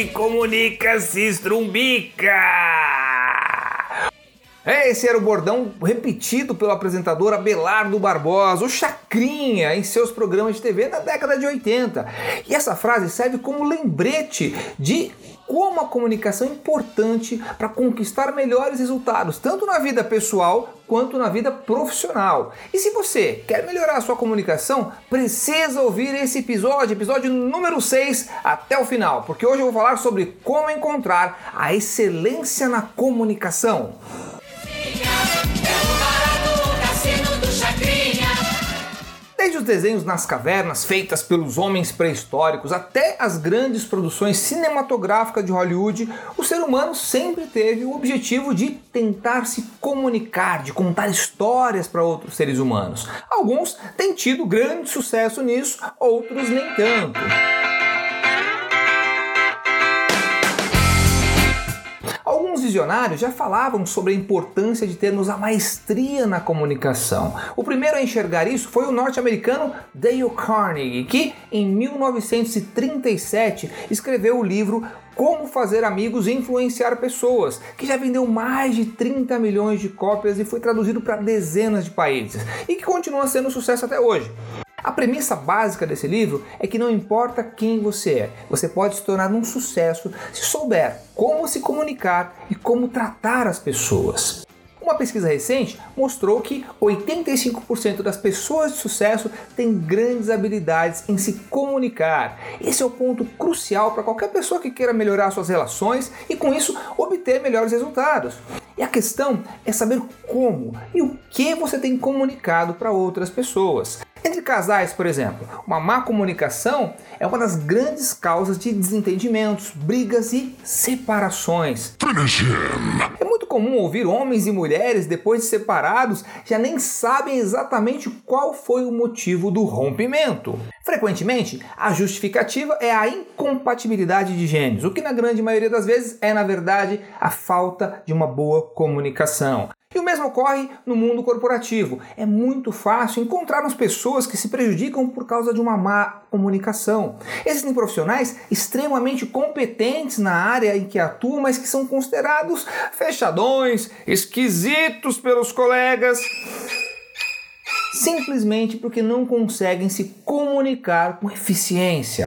se comunica se estrumbica! Esse era o bordão repetido pelo apresentador Abelardo Barbosa, o Chacrinha, em seus programas de TV na década de 80. E essa frase serve como lembrete de como a comunicação é importante para conquistar melhores resultados, tanto na vida pessoal quanto na vida profissional. E se você quer melhorar a sua comunicação, precisa ouvir esse episódio, episódio número 6, até o final, porque hoje eu vou falar sobre como encontrar a excelência na comunicação. Desde os desenhos nas cavernas feitas pelos homens pré-históricos até as grandes produções cinematográficas de Hollywood, o ser humano sempre teve o objetivo de tentar se comunicar, de contar histórias para outros seres humanos. Alguns têm tido grande sucesso nisso, outros nem tanto. Visionários já falavam sobre a importância de termos a maestria na comunicação. O primeiro a enxergar isso foi o norte-americano Dale Carnegie, que em 1937 escreveu o livro como Fazer Amigos e Influenciar Pessoas, que já vendeu mais de 30 milhões de cópias e foi traduzido para dezenas de países e que continua sendo um sucesso até hoje. A premissa básica desse livro é que não importa quem você é, você pode se tornar um sucesso se souber como se comunicar e como tratar as pessoas. Uma pesquisa recente mostrou que 85% das pessoas de sucesso têm grandes habilidades em se comunicar. Esse é o ponto crucial para qualquer pessoa que queira melhorar suas relações e, com isso, obter melhores resultados. E a questão é saber como e o que você tem comunicado para outras pessoas. Entre casais, por exemplo, uma má comunicação é uma das grandes causas de desentendimentos, brigas e separações. É muito comum ouvir homens e mulheres, depois de separados, já nem sabem exatamente qual foi o motivo do rompimento. Frequentemente, a justificativa é a incompatibilidade de gênios, o que na grande maioria das vezes é, na verdade, a falta de uma boa comunicação. E o mesmo ocorre no mundo corporativo. É muito fácil encontrarmos pessoas que se prejudicam por causa de uma má comunicação. Existem profissionais extremamente competentes na área em que atuam, mas que são considerados fechadões, esquisitos pelos colegas simplesmente porque não conseguem se comunicar com eficiência.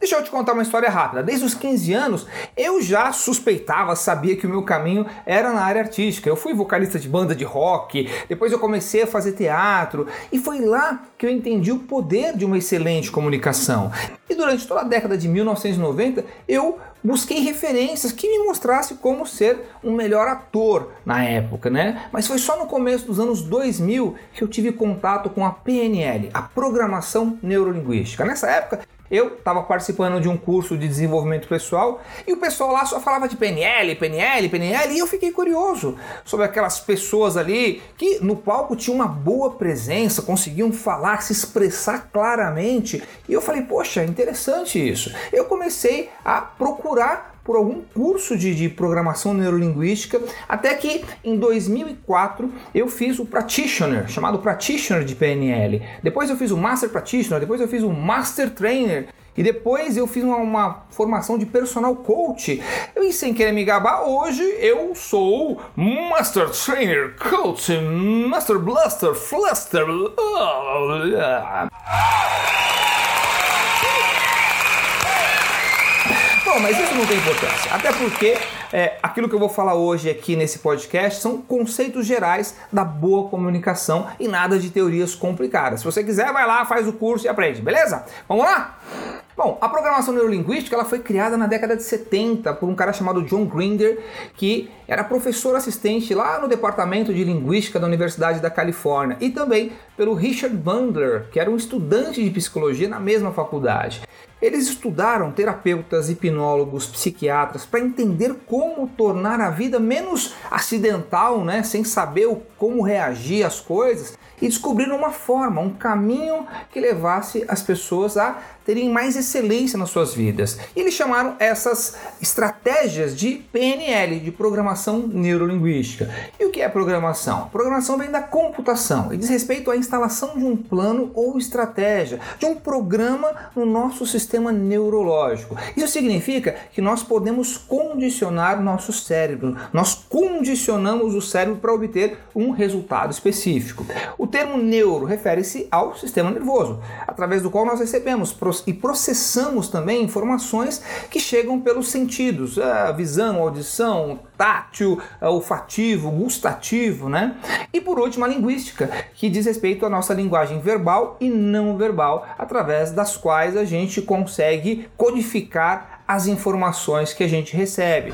Deixa eu te contar uma história rápida. Desde os 15 anos, eu já suspeitava, sabia que o meu caminho era na área artística. Eu fui vocalista de banda de rock, depois eu comecei a fazer teatro, e foi lá que eu entendi o poder de uma excelente comunicação. E durante toda a década de 1990, eu busquei referências que me mostrassem como ser um melhor ator na época, né? Mas foi só no começo dos anos 2000 que eu tive contato com a PNL, a programação neurolinguística. Nessa época, eu estava participando de um curso de desenvolvimento pessoal e o pessoal lá só falava de PNL, PNL, PNL e eu fiquei curioso sobre aquelas pessoas ali que no palco tinham uma boa presença, conseguiam falar, se expressar claramente e eu falei, poxa, interessante isso. Eu comecei a procurar por algum curso de, de, programação neurolinguística, até que em 2004 eu fiz o Practitioner, chamado Practitioner de PNL. Depois eu fiz o Master Practitioner, depois eu fiz o Master Trainer. E depois eu fiz uma, uma formação de personal coach. E sem querer me gabar, hoje eu sou Master Trainer, Coach, Master Blaster, Fluster. Mas isso não tem importância. Até porque é, aquilo que eu vou falar hoje aqui nesse podcast são conceitos gerais da boa comunicação e nada de teorias complicadas. Se você quiser, vai lá, faz o curso e aprende, beleza? Vamos lá? Bom, a programação neurolinguística ela foi criada na década de 70 por um cara chamado John Grinder, que era professor assistente lá no departamento de linguística da Universidade da Califórnia, e também pelo Richard Bandler, que era um estudante de psicologia na mesma faculdade. Eles estudaram terapeutas, hipnólogos, psiquiatras para entender como tornar a vida menos acidental, né, sem saber como reagir às coisas e descobriram uma forma, um caminho que levasse as pessoas a terem mais excelência nas suas vidas. E eles chamaram essas estratégias de PNL, de programação neurolinguística. E o que é programação? Programação vem da computação e diz respeito à instalação de um plano ou estratégia, de um programa no nosso sistema neurológico. Isso significa que nós podemos condicionar nosso cérebro, nós condicionamos o cérebro para obter um resultado específico. O termo neuro refere-se ao sistema nervoso, através do qual nós recebemos e processamos também informações que chegam pelos sentidos, a visão, a audição, tátil, olfativo, gustativo, né? E por último, a linguística, que diz respeito à nossa linguagem verbal e não verbal, através das quais a gente consegue codificar as informações que a gente recebe.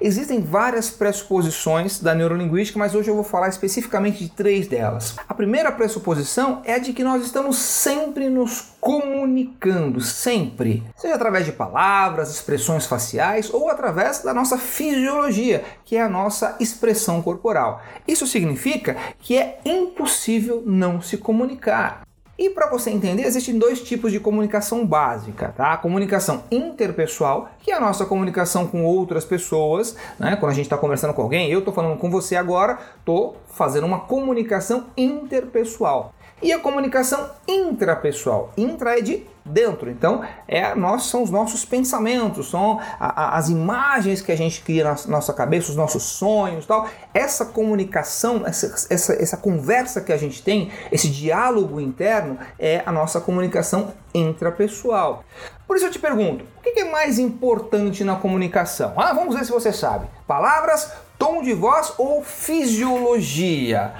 Existem várias pressuposições da neurolinguística, mas hoje eu vou falar especificamente de três delas. A primeira pressuposição é a de que nós estamos sempre nos comunicando, sempre, seja através de palavras, expressões faciais ou através da nossa fisiologia, que é a nossa expressão corporal. Isso significa que é impossível não se comunicar. E para você entender, existem dois tipos de comunicação básica, tá? A comunicação interpessoal, que é a nossa comunicação com outras pessoas, né? Quando a gente está conversando com alguém, eu estou falando com você agora, estou fazendo uma comunicação interpessoal. E a comunicação intrapessoal, intra é de dentro. Então, é nós são os nossos pensamentos, são a, a, as imagens que a gente cria na nossa cabeça, os nossos sonhos, tal. Essa comunicação, essa, essa, essa conversa que a gente tem, esse diálogo interno é a nossa comunicação intrapessoal. Por isso eu te pergunto, o que é mais importante na comunicação? Ah, vamos ver se você sabe. Palavras, tom de voz ou fisiologia?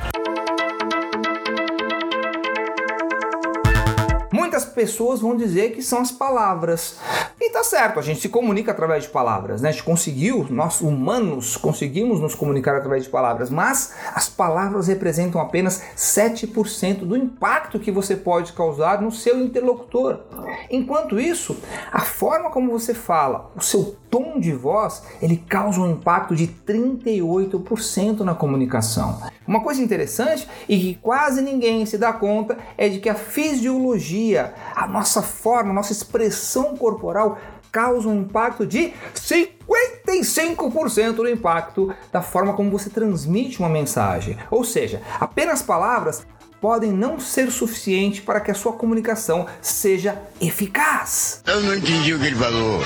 Muitas pessoas vão dizer que são as palavras. E tá certo, a gente se comunica através de palavras, né? A gente conseguiu, nós humanos conseguimos nos comunicar através de palavras, mas as palavras representam apenas 7% do impacto que você pode causar no seu interlocutor. Enquanto isso, a forma como você fala, o seu tom de voz, ele causa um impacto de 38% na comunicação. Uma coisa interessante e que quase ninguém se dá conta é de que a fisiologia, a nossa forma, a nossa expressão corporal causa um impacto de 55% do impacto da forma como você transmite uma mensagem. Ou seja, apenas palavras podem não ser suficiente para que a sua comunicação seja eficaz. Eu não entendi o que ele falou.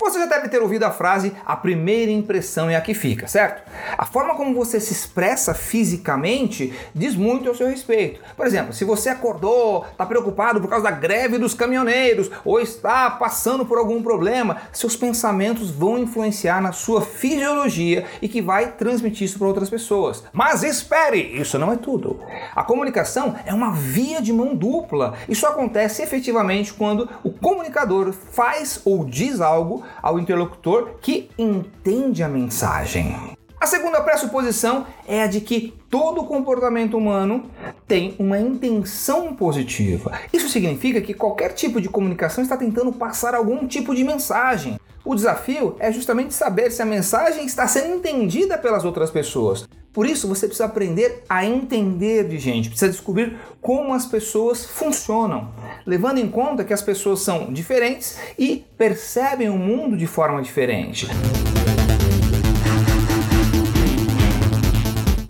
Você já deve ter ouvido a frase a primeira impressão é a que fica, certo? A forma como você se expressa fisicamente diz muito ao seu respeito. Por exemplo, se você acordou, está preocupado por causa da greve dos caminhoneiros ou está passando por algum problema, seus pensamentos vão influenciar na sua fisiologia e que vai transmitir isso para outras pessoas. Mas espere, isso não é tudo. A comunicação é uma via de mão dupla. Isso acontece efetivamente quando o comunicador faz ou diz algo ao interlocutor que entende a mensagem. A segunda pressuposição é a de que todo comportamento humano tem uma intenção positiva. Isso significa que qualquer tipo de comunicação está tentando passar algum tipo de mensagem. O desafio é justamente saber se a mensagem está sendo entendida pelas outras pessoas. Por isso, você precisa aprender a entender de gente, precisa descobrir como as pessoas funcionam, levando em conta que as pessoas são diferentes e percebem o mundo de forma diferente.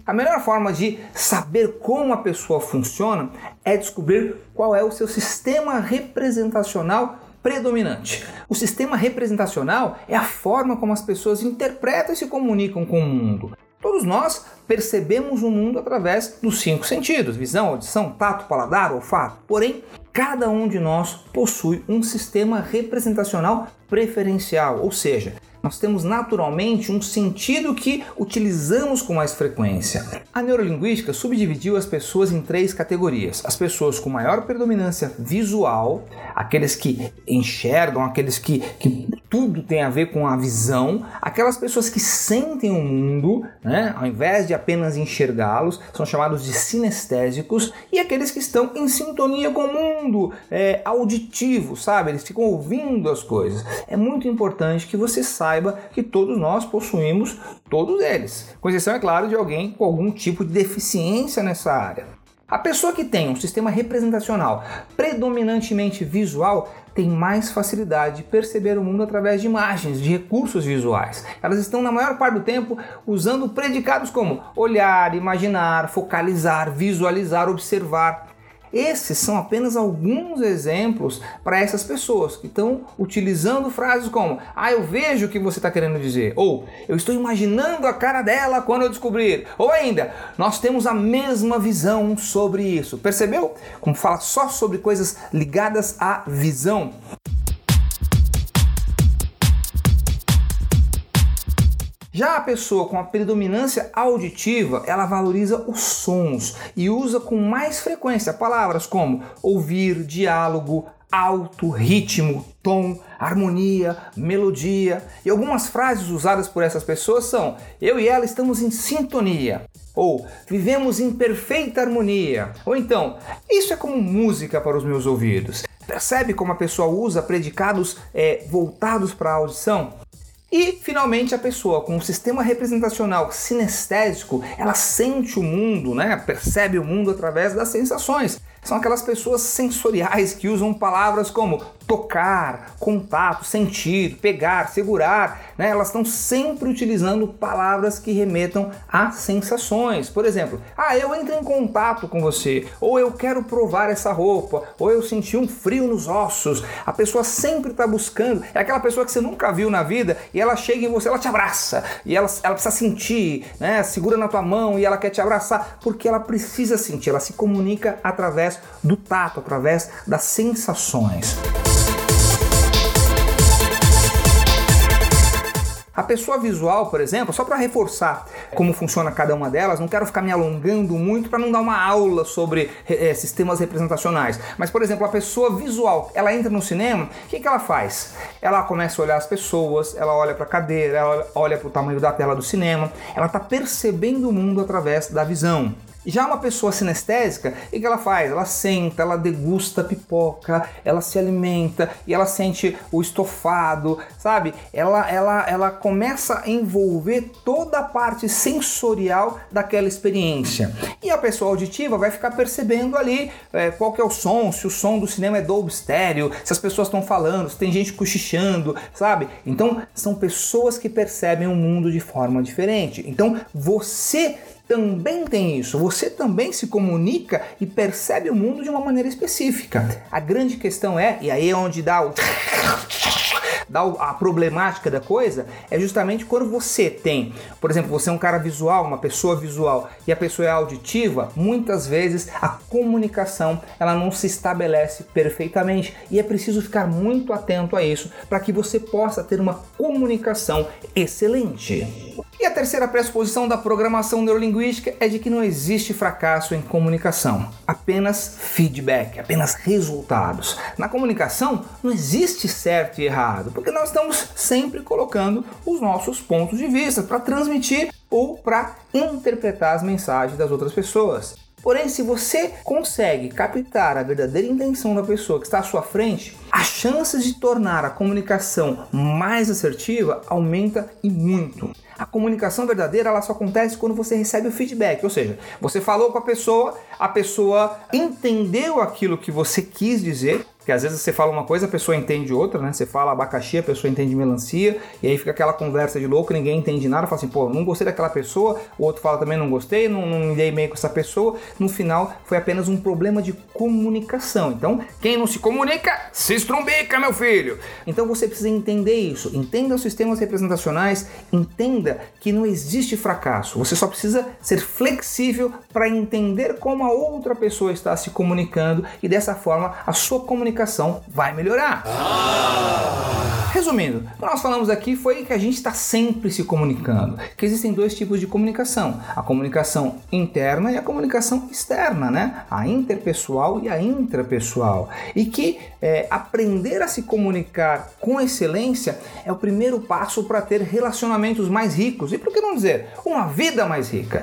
A melhor forma de saber como a pessoa funciona é descobrir qual é o seu sistema representacional predominante. O sistema representacional é a forma como as pessoas interpretam e se comunicam com o mundo. Todos nós percebemos o mundo através dos cinco sentidos: visão, audição, tato, paladar, olfato. Porém, cada um de nós possui um sistema representacional preferencial, ou seja, nós temos naturalmente um sentido que utilizamos com mais frequência. A neurolinguística subdividiu as pessoas em três categorias: as pessoas com maior predominância visual, aqueles que enxergam, aqueles que, que tudo tem a ver com a visão, aquelas pessoas que sentem o mundo, né, ao invés de apenas enxergá-los, são chamados de sinestésicos, e aqueles que estão em sintonia com o mundo, é, auditivo, sabe? Eles ficam ouvindo as coisas. É muito importante que você saiba que todos nós possuímos todos eles, com exceção, é claro, de alguém com algum tipo de deficiência nessa área. A pessoa que tem um sistema representacional predominantemente visual tem mais facilidade de perceber o mundo através de imagens, de recursos visuais. Elas estão, na maior parte do tempo, usando predicados como olhar, imaginar, focalizar, visualizar, observar. Esses são apenas alguns exemplos para essas pessoas que estão utilizando frases como: Ah, eu vejo o que você está querendo dizer, ou Eu estou imaginando a cara dela quando eu descobrir, ou ainda, Nós temos a mesma visão sobre isso. Percebeu? Como fala só sobre coisas ligadas à visão. Já a pessoa com a predominância auditiva, ela valoriza os sons e usa com mais frequência palavras como ouvir, diálogo, alto, ritmo, tom, harmonia, melodia. E algumas frases usadas por essas pessoas são: eu e ela estamos em sintonia. Ou vivemos em perfeita harmonia. Ou então, isso é como música para os meus ouvidos. Percebe como a pessoa usa predicados é, voltados para a audição? E, finalmente, a pessoa com um sistema representacional sinestésico, ela sente o mundo, né? percebe o mundo através das sensações são aquelas pessoas sensoriais que usam palavras como tocar, contato, sentir, pegar, segurar, né? Elas estão sempre utilizando palavras que remetam a sensações. Por exemplo, ah, eu entro em contato com você, ou eu quero provar essa roupa, ou eu senti um frio nos ossos. A pessoa sempre está buscando, é aquela pessoa que você nunca viu na vida e ela chega em você, ela te abraça e ela, ela precisa sentir, né? Segura na tua mão e ela quer te abraçar porque ela precisa sentir, ela se comunica através do tato, através das sensações. A pessoa visual, por exemplo, só para reforçar como funciona cada uma delas, não quero ficar me alongando muito para não dar uma aula sobre é, sistemas representacionais. Mas, por exemplo, a pessoa visual, ela entra no cinema, o que, que ela faz? Ela começa a olhar as pessoas, ela olha para a cadeira, ela olha para o tamanho da tela do cinema, ela está percebendo o mundo através da visão. Já uma pessoa sinestésica, o que ela faz? Ela senta, ela degusta pipoca, ela se alimenta e ela sente o estofado, sabe? Ela, ela, ela começa a envolver toda a parte sensorial daquela experiência. E a pessoa auditiva vai ficar percebendo ali é, qual que é o som, se o som do cinema é Dolby estéreo, se as pessoas estão falando, se tem gente cochichando, sabe? Então são pessoas que percebem o mundo de forma diferente. Então você também tem isso. Você também se comunica e percebe o mundo de uma maneira específica. A grande questão é, e aí é onde dá o dá a problemática da coisa é justamente quando você tem, por exemplo, você é um cara visual, uma pessoa visual e a pessoa é auditiva, muitas vezes a comunicação ela não se estabelece perfeitamente e é preciso ficar muito atento a isso para que você possa ter uma comunicação excelente. E a terceira pressuposição da programação neurolinguística é de que não existe fracasso em comunicação, apenas feedback, apenas resultados. Na comunicação não existe certo e errado, porque nós estamos sempre colocando os nossos pontos de vista para transmitir ou para interpretar as mensagens das outras pessoas. Porém, se você consegue captar a verdadeira intenção da pessoa que está à sua frente, as chances de tornar a comunicação mais assertiva aumenta e muito. A comunicação verdadeira ela só acontece quando você recebe o feedback, ou seja, você falou com a pessoa, a pessoa entendeu aquilo que você quis dizer, porque às vezes você fala uma coisa, a pessoa entende outra, né? Você fala abacaxi, a pessoa entende melancia, e aí fica aquela conversa de louco, ninguém entende nada, fala assim, pô, não gostei daquela pessoa, o outro fala também não gostei, não, não me dei bem com essa pessoa. No final, foi apenas um problema de comunicação. Então, quem não se comunica, se estrumbica, meu filho! Então você precisa entender isso, entenda os sistemas representacionais, entenda que não existe fracasso, você só precisa ser flexível para entender como a outra pessoa está se comunicando e dessa forma a sua comunicação comunicação vai melhorar. Ah. Resumindo, o que nós falamos aqui foi que a gente está sempre se comunicando, que existem dois tipos de comunicação: a comunicação interna e a comunicação externa, né? A interpessoal e a intrapessoal. E que é, aprender a se comunicar com excelência é o primeiro passo para ter relacionamentos mais ricos e, por que não dizer, uma vida mais rica.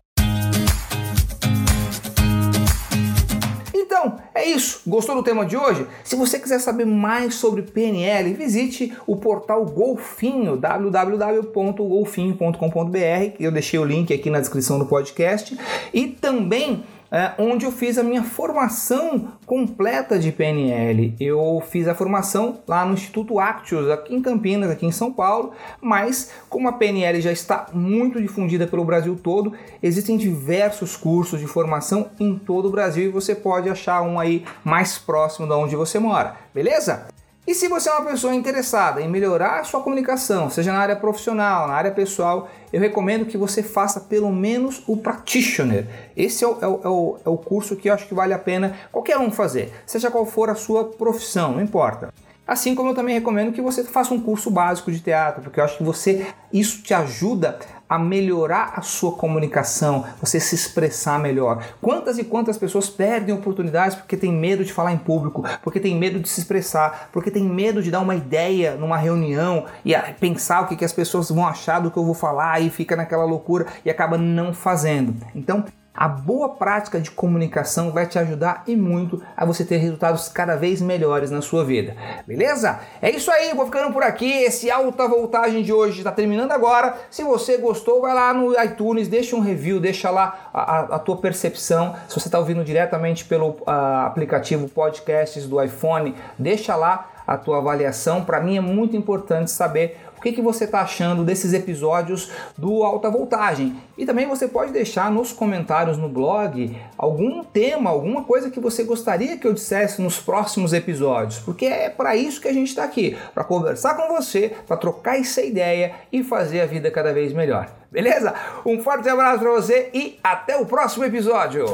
Gostou do tema de hoje? Se você quiser saber mais sobre PNL, visite o portal Golfinho, www.golfinho.com.br, eu deixei o link aqui na descrição do podcast, e também é, onde eu fiz a minha formação completa de PNL. Eu fiz a formação lá no Instituto Actius, aqui em Campinas, aqui em São Paulo, mas como a PNL já está muito difundida pelo Brasil todo, existem diversos cursos de formação em todo o Brasil e você pode achar um aí mais próximo de onde você mora, beleza? E se você é uma pessoa interessada em melhorar a sua comunicação, seja na área profissional, na área pessoal, eu recomendo que você faça pelo menos o Practitioner. Esse é o, é, o, é, o, é o, curso que eu acho que vale a pena qualquer um fazer, seja qual for a sua profissão, não importa. Assim como eu também recomendo que você faça um curso básico de teatro, porque eu acho que você isso te ajuda a melhorar a sua comunicação, você se expressar melhor. Quantas e quantas pessoas perdem oportunidades porque tem medo de falar em público, porque tem medo de se expressar, porque tem medo de dar uma ideia numa reunião e pensar o que, que as pessoas vão achar do que eu vou falar e fica naquela loucura e acaba não fazendo. Então, a boa prática de comunicação vai te ajudar e muito a você ter resultados cada vez melhores na sua vida. Beleza? É isso aí, vou ficando por aqui. Esse alta voltagem de hoje está terminando agora. Se você gostou, vai lá no iTunes, deixa um review, deixa lá a, a tua percepção. Se você está ouvindo diretamente pelo uh, aplicativo Podcasts do iPhone, deixa lá a tua avaliação. Para mim é muito importante saber que, que você está achando desses episódios do Alta Voltagem. E também você pode deixar nos comentários no blog algum tema, alguma coisa que você gostaria que eu dissesse nos próximos episódios, porque é para isso que a gente está aqui, para conversar com você, para trocar essa ideia e fazer a vida cada vez melhor. Beleza? Um forte abraço para você e até o próximo episódio.